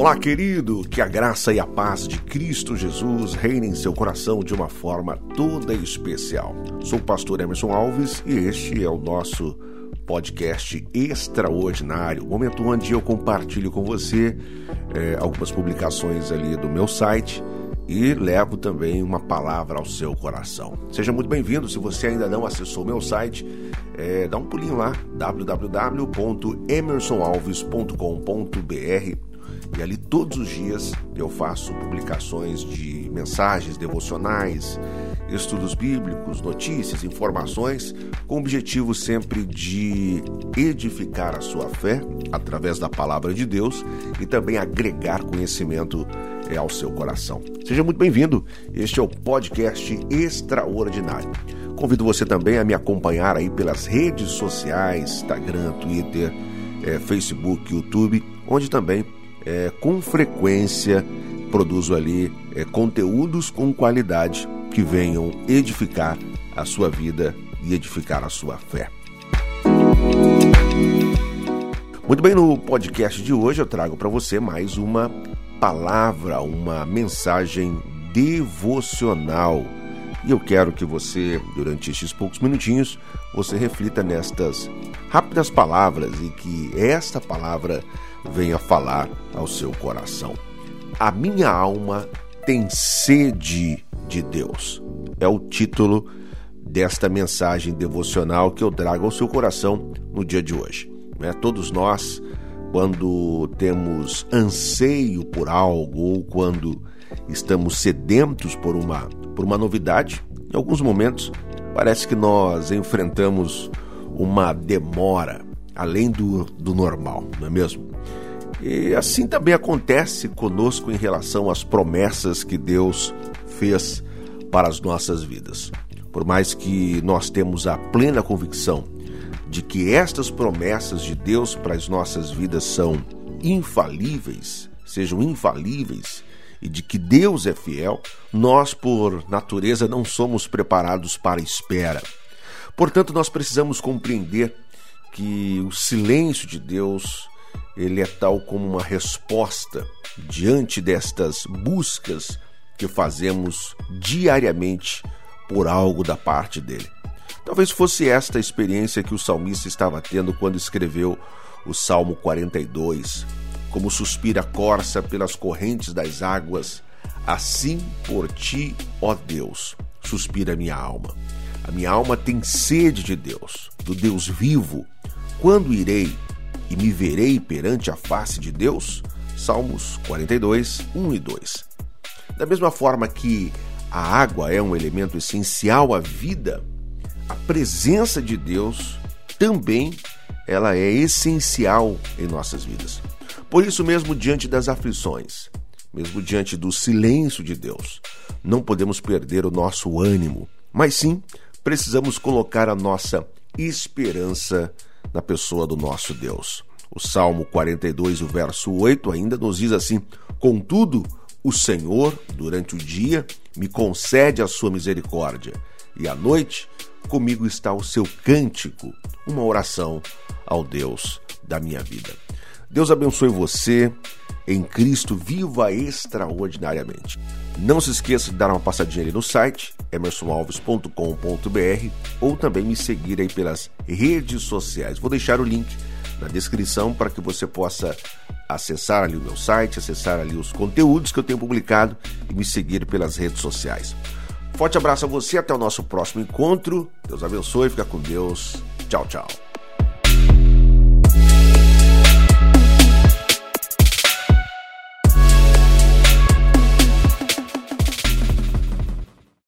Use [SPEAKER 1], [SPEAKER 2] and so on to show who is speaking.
[SPEAKER 1] Olá, querido, que a graça e a paz de Cristo Jesus reinem em seu coração de uma forma toda especial. Sou o pastor Emerson Alves e este é o nosso podcast extraordinário, momento onde eu compartilho com você é, algumas publicações ali do meu site e levo também uma palavra ao seu coração. Seja muito bem-vindo. Se você ainda não acessou meu site, é, dá um pulinho lá, www.emersonalves.com.br e ali todos os dias eu faço publicações de mensagens devocionais, estudos bíblicos, notícias, informações, com o objetivo sempre de edificar a sua fé através da palavra de Deus e também agregar conhecimento é, ao seu coração. Seja muito bem-vindo. Este é o podcast extraordinário. Convido você também a me acompanhar aí pelas redes sociais, Instagram, Twitter, é, Facebook, YouTube, onde também é, com frequência produzo ali é, conteúdos com qualidade que venham edificar a sua vida e edificar a sua fé. Muito bem, no podcast de hoje eu trago para você mais uma palavra, uma mensagem devocional. E eu quero que você, durante estes poucos minutinhos, você reflita nestas rápidas palavras e que esta palavra venha falar ao seu coração. A minha alma tem sede de Deus. É o título desta mensagem devocional que eu trago ao seu coração no dia de hoje. Né? Todos nós, quando temos anseio por algo ou quando estamos sedentos por uma, por uma novidade, em alguns momentos parece que nós enfrentamos uma demora além do, do normal, não é mesmo? E assim também acontece conosco em relação às promessas que Deus fez para as nossas vidas. Por mais que nós temos a plena convicção de que estas promessas de Deus para as nossas vidas são infalíveis, sejam infalíveis, e de que Deus é fiel, nós, por natureza, não somos preparados para a espera. Portanto, nós precisamos compreender que o silêncio de Deus ele é tal como uma resposta diante destas buscas que fazemos diariamente por algo da parte dele. Talvez fosse esta a experiência que o salmista estava tendo quando escreveu o Salmo 42. Como suspira a corça pelas correntes das águas, assim por ti, ó Deus, suspira minha alma. A minha alma tem sede de Deus, do Deus vivo. Quando irei e me verei perante a face de Deus? Salmos 42, 1 e 2. Da mesma forma que a água é um elemento essencial à vida, a presença de Deus também ela é essencial em nossas vidas. Por isso mesmo diante das aflições, mesmo diante do silêncio de Deus, não podemos perder o nosso ânimo, mas sim precisamos colocar a nossa esperança na pessoa do nosso Deus. O Salmo 42, o verso 8, ainda nos diz assim: Contudo, o Senhor, durante o dia, me concede a sua misericórdia, e à noite comigo está o seu cântico, uma oração ao Deus da minha vida. Deus abençoe você. Em Cristo, viva extraordinariamente. Não se esqueça de dar uma passadinha ali no site emersonalves.com.br ou também me seguir aí pelas redes sociais. Vou deixar o link na descrição para que você possa acessar ali o meu site, acessar ali os conteúdos que eu tenho publicado e me seguir pelas redes sociais. Forte abraço a você, até o nosso próximo encontro. Deus abençoe, fica com Deus. Tchau, tchau.